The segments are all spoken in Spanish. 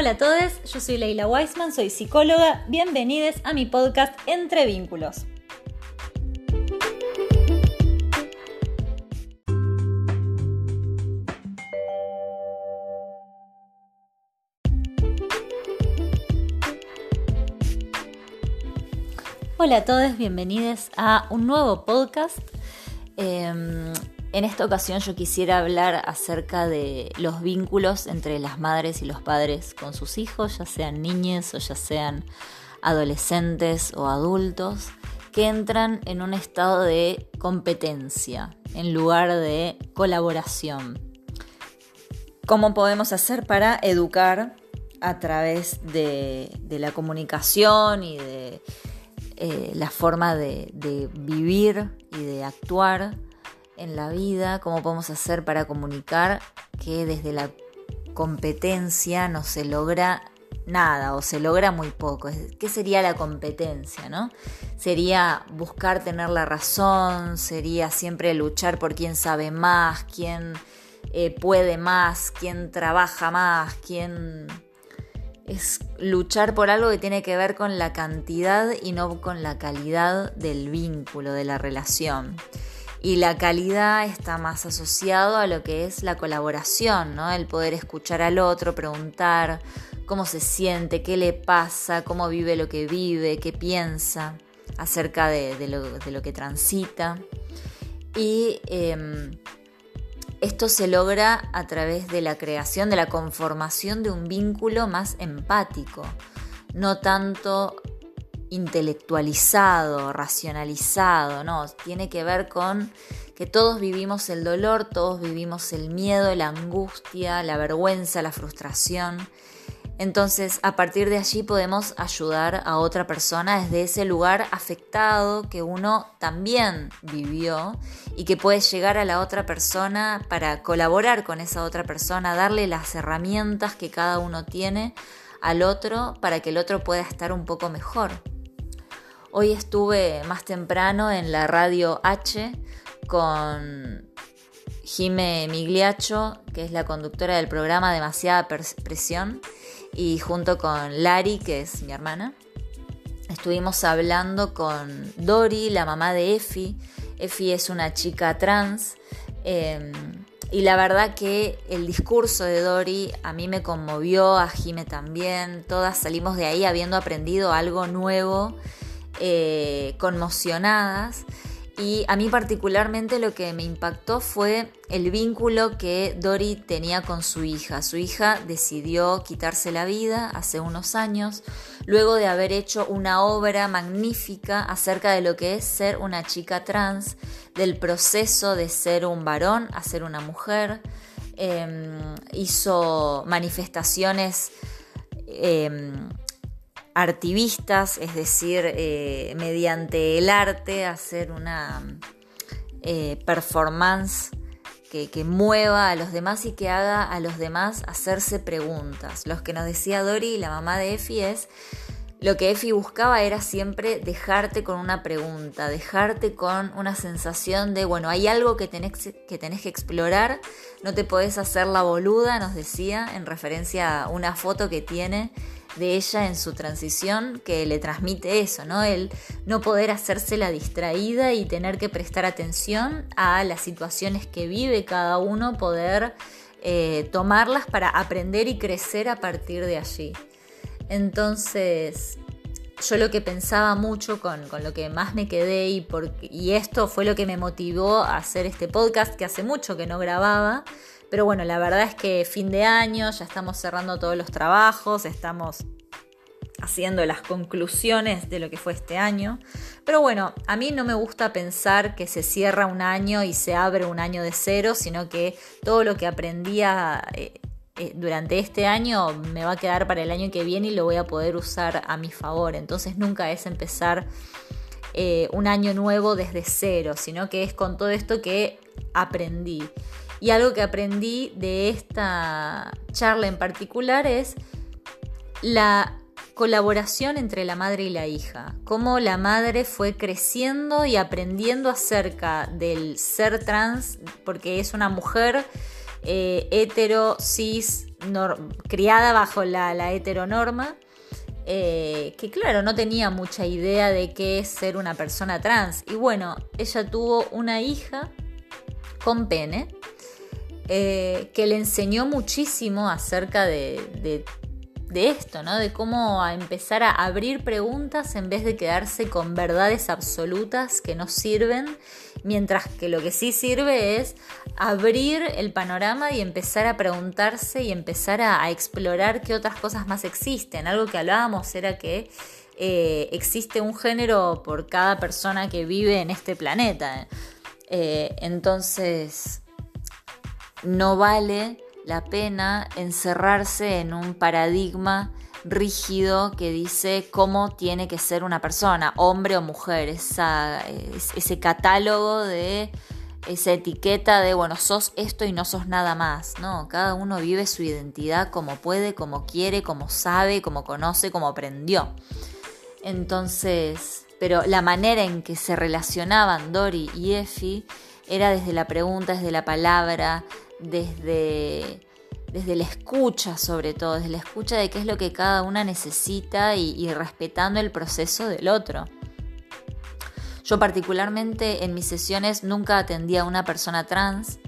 Hola a todos, yo soy Leila Weisman, soy psicóloga. Bienvenidos a mi podcast Entre Vínculos. Hola a todos, bienvenidos a un nuevo podcast. Em, en esta ocasión yo quisiera hablar acerca de los vínculos entre las madres y los padres con sus hijos, ya sean niñas o ya sean adolescentes o adultos, que entran en un estado de competencia en lugar de colaboración. ¿Cómo podemos hacer para educar a través de, la comunicación y de eh, la forma de, de vivir y de actuar? En la vida, cómo podemos hacer para comunicar que desde la competencia no se logra nada o se logra muy poco. ¿Qué sería la competencia? ¿no? Sería buscar tener la razón, sería siempre luchar por quién sabe más, quién eh, puede más, quién trabaja más, quién... Es luchar por algo que tiene que ver con la cantidad y no con la calidad del vínculo, de la relación y la calidad está más asociado a lo que es la colaboración, ¿no? El poder escuchar al otro, preguntar cómo se siente, qué le pasa, cómo vive lo que vive, qué piensa acerca de, lo, que transita. Y em, esto se logra a través de la creación, de la conformación de un vínculo más empático, no tanto intelectualizado, racionalizado, no, tiene que ver con que todos vivimos el dolor, todos vivimos el miedo, la angustia, la vergüenza, la frustración. Entonces, a partir de allí podemos ayudar a otra persona desde ese lugar afectado que uno también vivió y que puede llegar a la otra persona para colaborar con esa otra persona, darle las herramientas que cada uno tiene al otro para que el otro pueda estar un poco mejor. Hoy estuve más temprano en la radio H con Jime Migliacho, que es la conductora del programa Demasiada Presión, y junto con Lari, que es mi hermana. Estuvimos hablando con Dori, la mamá de Efi. Efi es una chica trans. Em, y la verdad que el discurso de Dori a mí me conmovió, a Jime también. Todas salimos de ahí habiendo aprendido algo nuevo eh, conmocionadas. Y a mí particularmente lo que me impactó fue el vínculo que Dory tenía con su hija. Su hija decidió quitarse la vida hace unos años, luego de haber hecho una obra magnífica acerca de lo que es ser una chica trans, del proceso de ser un varón a ser una mujer. Em, hizo manifestaciones em, artivistas, es decir, eh, mediante el arte hacer una eh, performance que, mueva a los demás y que haga a los demás hacerse preguntas. Los que nos decía Dori, la mamá de Efi, es lo que Efi buscaba era siempre dejarte con una pregunta, dejarte con una sensación de, bueno, hay algo que tenés que, tenés que explorar, no te podés hacer la boluda, nos decía, en referencia a una foto que tiene de ella en su transición que le transmite eso, ¿no? El no poder hacerse la distraída y tener que prestar atención a las situaciones que vive cada uno, poder eh, tomarlas para aprender y crecer a partir de allí. Entonces, yo lo que pensaba mucho con, lo que más me quedé y, y esto fue lo que me motivó a hacer este podcast que hace mucho que no grababa, pero bueno, la verdad es que fin de año, ya estamos cerrando todos los trabajos, estamos haciendo las conclusiones de lo que fue este año. Pero bueno, a mí no me gusta pensar que se cierra un año y se abre un año de cero, sino que todo lo que aprendía eh, eh, durante este año me va a quedar para el año que viene y lo voy a poder usar a mi favor. Entonces nunca es empezar eh, un año nuevo desde cero, sino que es con todo esto que aprendí. Y algo que aprendí de esta charla en particular es la colaboración entre la madre y la hija, cómo la madre fue creciendo y aprendiendo acerca del ser trans, porque es una mujer eh, hetero, cis, criada bajo la, heteronorma, eh, que claro, no tenía mucha idea de qué es ser una persona trans. Y bueno, ella tuvo una hija con pene, eh, que le enseñó muchísimo acerca de, esto, ¿no? De cómo empezar a abrir preguntas en vez de quedarse con verdades absolutas que no sirven, mientras que lo que sí sirve es abrir el panorama y empezar a preguntarse y empezar a, explorar qué otras cosas más existen. Algo que hablábamos era que eh, existe un género por cada persona que vive en este planeta. Eh, entonces, no vale la pena encerrarse en un paradigma rígido que dice cómo tiene que ser una persona, hombre o mujer, ese catálogo de esa etiqueta de, bueno, sos esto y no sos nada más, ¿no? Cada uno vive su identidad como puede, como quiere, como sabe, como conoce, como aprendió. Entonces, pero la manera en que se relacionaban Dori y Effie era desde la pregunta, desde la palabra, desde, desde la escucha sobre todo, desde la escucha de qué es lo que cada una necesita y, respetando el proceso del otro. Yo particularmente en mis sesiones nunca atendía a una persona trans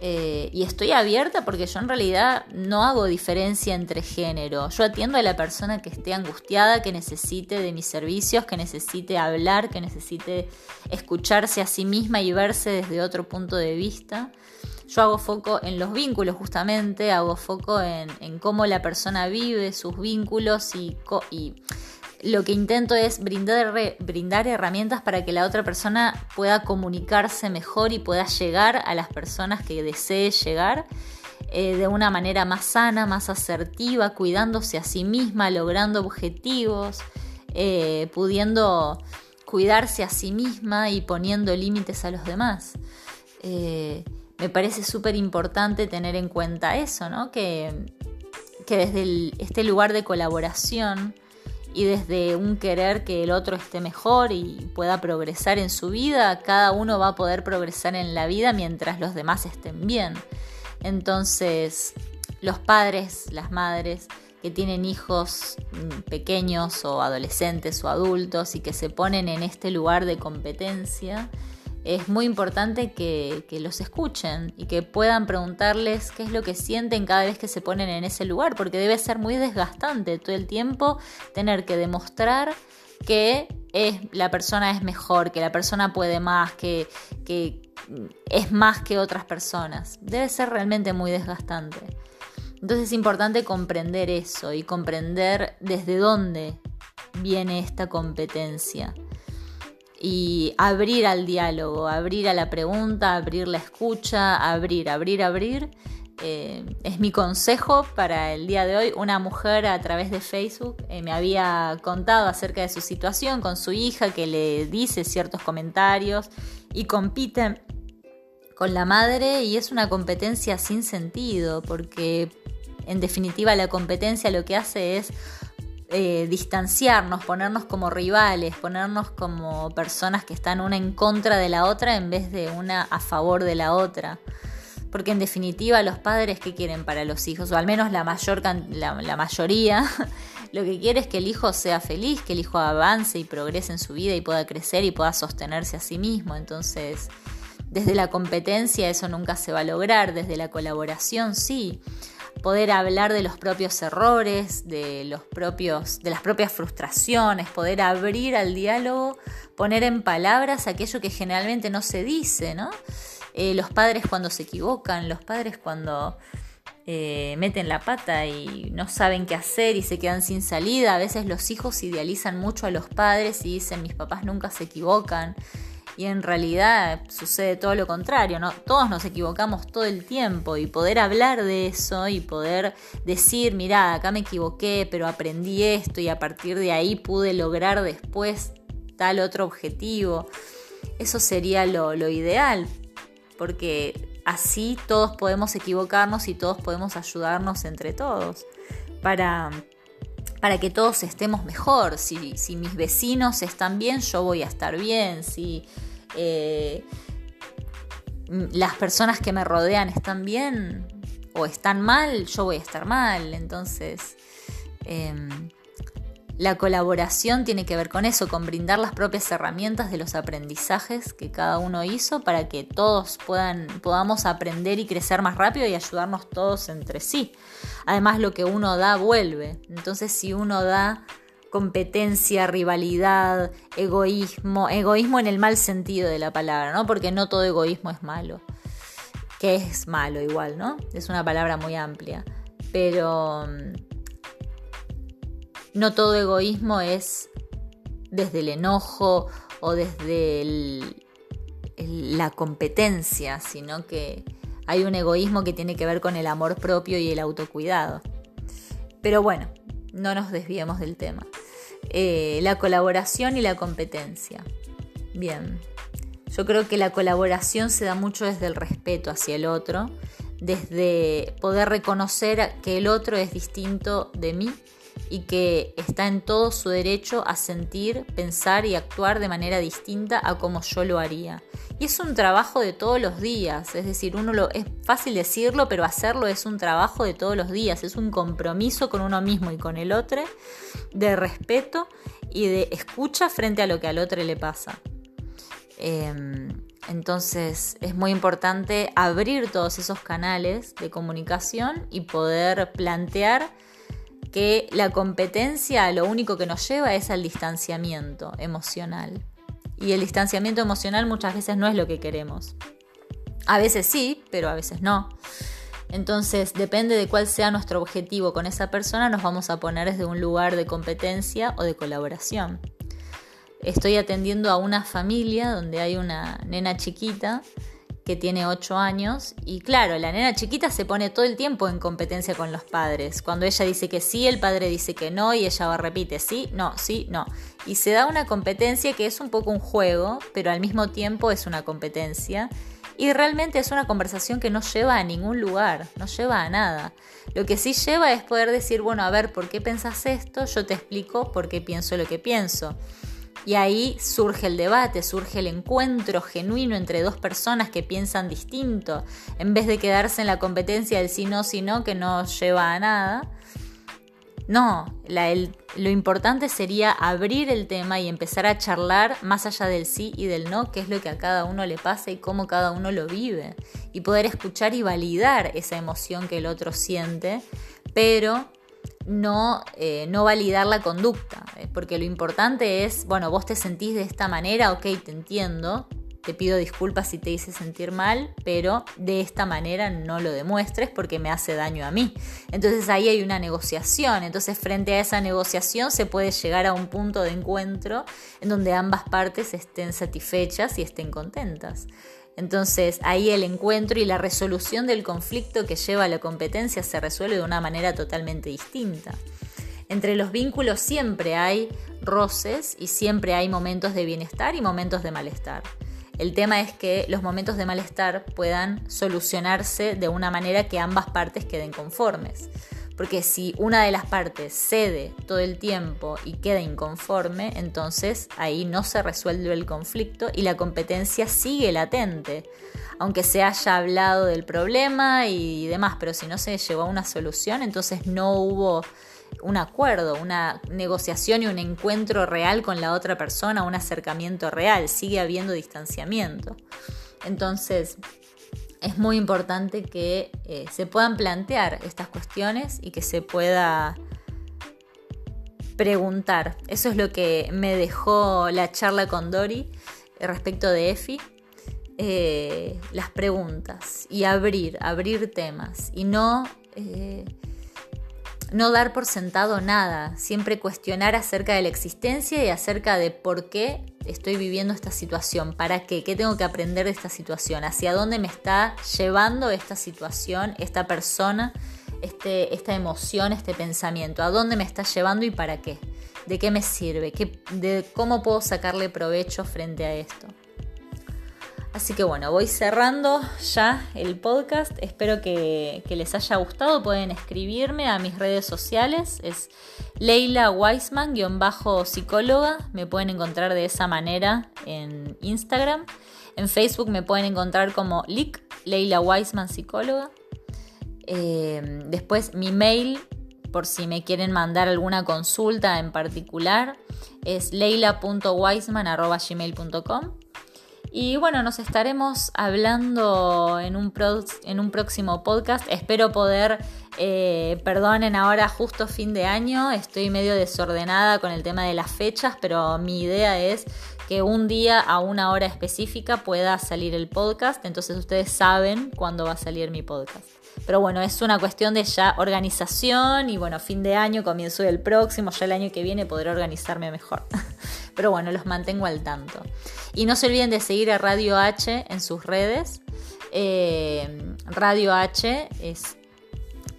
eh, y estoy abierta porque yo en realidad no hago diferencia entre género. Yo atiendo a la persona que esté angustiada, que necesite de mis servicios, que necesite hablar, que necesite escucharse a sí misma y verse desde otro punto de vista. Yo hago foco en los vínculos justamente, hago foco en, cómo la persona vive sus vínculos y, lo que intento es brindar, herramientas para que la otra persona pueda comunicarse mejor y pueda llegar a las personas que desee llegar eh, de una manera más sana, más asertiva, cuidándose a sí misma, logrando objetivos, eh, pudiendo cuidarse a sí misma y poniendo límites a los demás. Eh, me parece súper importante tener en cuenta eso, ¿no? Que, desde este lugar de colaboración y desde un querer que el otro esté mejor y pueda progresar en su vida, cada uno va a poder progresar en la vida mientras los demás estén bien. Entonces, los padres, las madres que tienen hijos mm, pequeños o adolescentes o adultos y que se ponen en este lugar de competencia, es muy importante que, los escuchen y que puedan preguntarles qué es lo que sienten cada vez que se ponen en ese lugar, porque debe ser muy desgastante todo el tiempo tener que demostrar que es, la persona es mejor, que la persona puede más, que, que es más que otras personas. Debe ser realmente muy desgastante. Entonces es importante comprender eso y comprender desde dónde viene esta competencia y abrir al diálogo, abrir a la pregunta, abrir la escucha, abrir, abrir, abrir. Eh, es mi consejo para el día de hoy. Una mujer a través de Facebook eh, me había contado acerca de su situación con su hija que le dice ciertos comentarios y compite con la madre y es una competencia sin sentido porque en definitiva la competencia lo que hace es eh, distanciarnos, ponernos como rivales, ponernos como personas que están una en contra de la otra en vez de una a favor de la otra. Porque en definitiva los padres que quieren para los hijos, o al menos la, mayor, la, mayoría, lo que quiere es que el hijo sea feliz, que el hijo avance y progrese en su vida y pueda crecer y pueda sostenerse a sí mismo. Entonces, desde la competencia eso nunca se va a lograr, desde la colaboración sí poder hablar de los propios errores, de, los propios, de las propias frustraciones, poder abrir al diálogo, poner en palabras aquello que generalmente no se dice, ¿no? Eh, los padres cuando se equivocan, los padres cuando eh, meten la pata y no saben qué hacer y se quedan sin salida, a veces los hijos idealizan mucho a los padres y dicen mis papás nunca se equivocan y en realidad sucede todo lo contrario, ¿no? Todos nos equivocamos todo el tiempo y poder hablar de eso y poder decir, mira, acá me equivoqué, pero aprendí esto y a partir de ahí pude lograr después tal otro objetivo. Eso sería lo, lo ideal, porque así todos podemos equivocarnos y todos podemos ayudarnos entre todos para para que todos estemos mejor. Si, si, mis vecinos están bien, yo voy a estar bien. Si eh, las personas que me rodean están bien o están mal, yo voy a estar mal. Entonces, em, la colaboración tiene que ver con eso, con brindar las propias herramientas de los aprendizajes que cada uno hizo para que todos puedan, podamos aprender y crecer más rápido y ayudarnos todos entre sí. Además, lo que uno da vuelve. Entonces, si uno da competencia, rivalidad, egoísmo, egoísmo en el mal sentido de la palabra, ¿no? Porque no todo egoísmo es malo, que es malo igual, ¿no? Es una palabra muy amplia, pero mm, no todo egoísmo es desde el enojo o desde la competencia, sino que hay un egoísmo que tiene que ver con el amor propio y el autocuidado. Pero bueno, no nos desviemos del tema. Eh, la colaboración y la competencia. Bien, yo creo que la colaboración se da mucho desde el respeto hacia el otro, desde poder reconocer que el otro es distinto de mí y que está en todo su derecho a sentir, pensar y actuar de manera distinta a como yo lo haría. Y es un trabajo de todos los días, es decir, uno lo es fácil decirlo, pero hacerlo es un trabajo de todos los días, es un compromiso con uno mismo y con el otro de respeto y de escucha frente a lo que al otro le pasa. Em, entonces es muy importante abrir todos esos canales de comunicación y poder plantear que la competencia lo único que nos lleva es al distanciamiento emocional. Y el distanciamiento emocional muchas veces no es lo que queremos. A veces sí, pero a veces no. Entonces, depende de cuál sea nuestro objetivo con esa persona, nos vamos a poner desde un lugar de competencia o de colaboración. Estoy atendiendo a una familia donde hay una nena chiquita que tiene 8 años y claro, la nena chiquita se pone todo el tiempo en competencia con los padres. Cuando ella dice que sí, el padre dice que no y ella repite sí, no, sí, no. Y se da una competencia que es un poco un juego, pero al mismo tiempo es una competencia. Y realmente es una conversación que no lleva a ningún lugar, no lleva a nada. Lo que sí lleva es poder decir, bueno, a ver, ¿por qué pensás esto? Yo te explico por qué pienso lo que pienso. Y ahí surge el debate, surge el encuentro genuino entre dos personas que piensan distinto, en vez de quedarse en la competencia del sí, no, sí, no, que no lleva a nada. No, lo importante sería abrir el tema y empezar a charlar más allá del sí y del no, qué es lo que a cada uno le pasa y cómo cada uno lo vive. Y poder escuchar y validar esa emoción que el otro siente, pero no, eh, no validar la conducta, eh, porque lo importante es, bueno, vos te sentís de esta manera, ok, te entiendo, te pido disculpas si te hice sentir mal, pero de esta manera no lo demuestres porque me hace daño a mí. Entonces ahí hay una negociación, entonces frente a esa negociación se puede llegar a un punto de encuentro en donde ambas partes estén satisfechas y estén contentas. Entonces ahí el encuentro y la resolución del conflicto que lleva a la competencia se resuelve de una manera totalmente distinta. Entre los vínculos siempre hay roces y siempre hay momentos de bienestar y momentos de malestar. El tema es que los momentos de malestar puedan solucionarse de una manera que ambas partes queden conformes. Porque si una de las partes cede todo el tiempo y queda inconforme, entonces ahí no se resuelve el conflicto y la competencia sigue latente. Aunque se haya hablado del problema y demás, pero si no se llegó a una solución, entonces no hubo un acuerdo, una negociación y un encuentro real con la otra persona, un acercamiento real, sigue habiendo distanciamiento. Entonces, es muy importante que eh, se puedan plantear estas cuestiones y que se pueda preguntar. Eso es lo que me dejó la charla con Dori respecto de EFI. Eh, las preguntas y abrir, abrir temas y no, eh, no dar por sentado nada, siempre cuestionar acerca de la existencia y acerca de por qué estoy viviendo esta situación? ¿Para qué? ¿Qué tengo que aprender de esta situación? ¿Hacia dónde me está llevando esta situación, esta persona, este, esta emoción, este pensamiento? ¿A dónde me está llevando y para qué? ¿De qué me sirve? ¿De cómo puedo sacarle provecho frente a esto? Así que bueno, voy cerrando ya el podcast. Espero que, les haya gustado. Pueden escribirme a mis redes sociales. Es Leila Weisman-psicóloga. Me pueden encontrar de esa manera en Instagram. En Facebook me pueden encontrar como LIC, Leila Weisman Psicóloga. Eh, después mi mail, por si me quieren mandar alguna consulta en particular, es leila.weisman.gmail.com. Y bueno, nos estaremos hablando en un, en un próximo podcast. Espero poder, eh, perdonen ahora justo fin de año, estoy medio desordenada con el tema de las fechas, pero mi idea es que un día a una hora específica pueda salir el podcast, entonces ustedes saben cuándo va a salir mi podcast. Pero bueno, es una cuestión de ya organización y bueno, fin de año, comienzo del próximo, ya el año que viene podré organizarme mejor. Pero bueno, los mantengo al tanto. Y no se olviden de seguir a Radio H en sus redes. Eh, Radio H es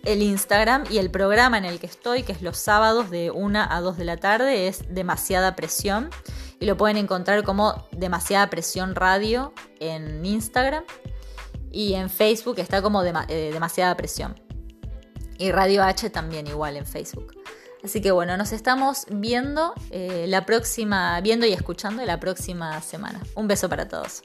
el Instagram y el programa en el que estoy, que es los sábados de 1 a 2 de la tarde, es Demasiada Presión. Y lo pueden encontrar como Demasiada Presión Radio en Instagram. Y en Facebook está como eh, Demasiada Presión. Y Radio H también igual en Facebook. Así que bueno, nos estamos viendo eh, la próxima, viendo y escuchando la próxima semana. Un beso para todos.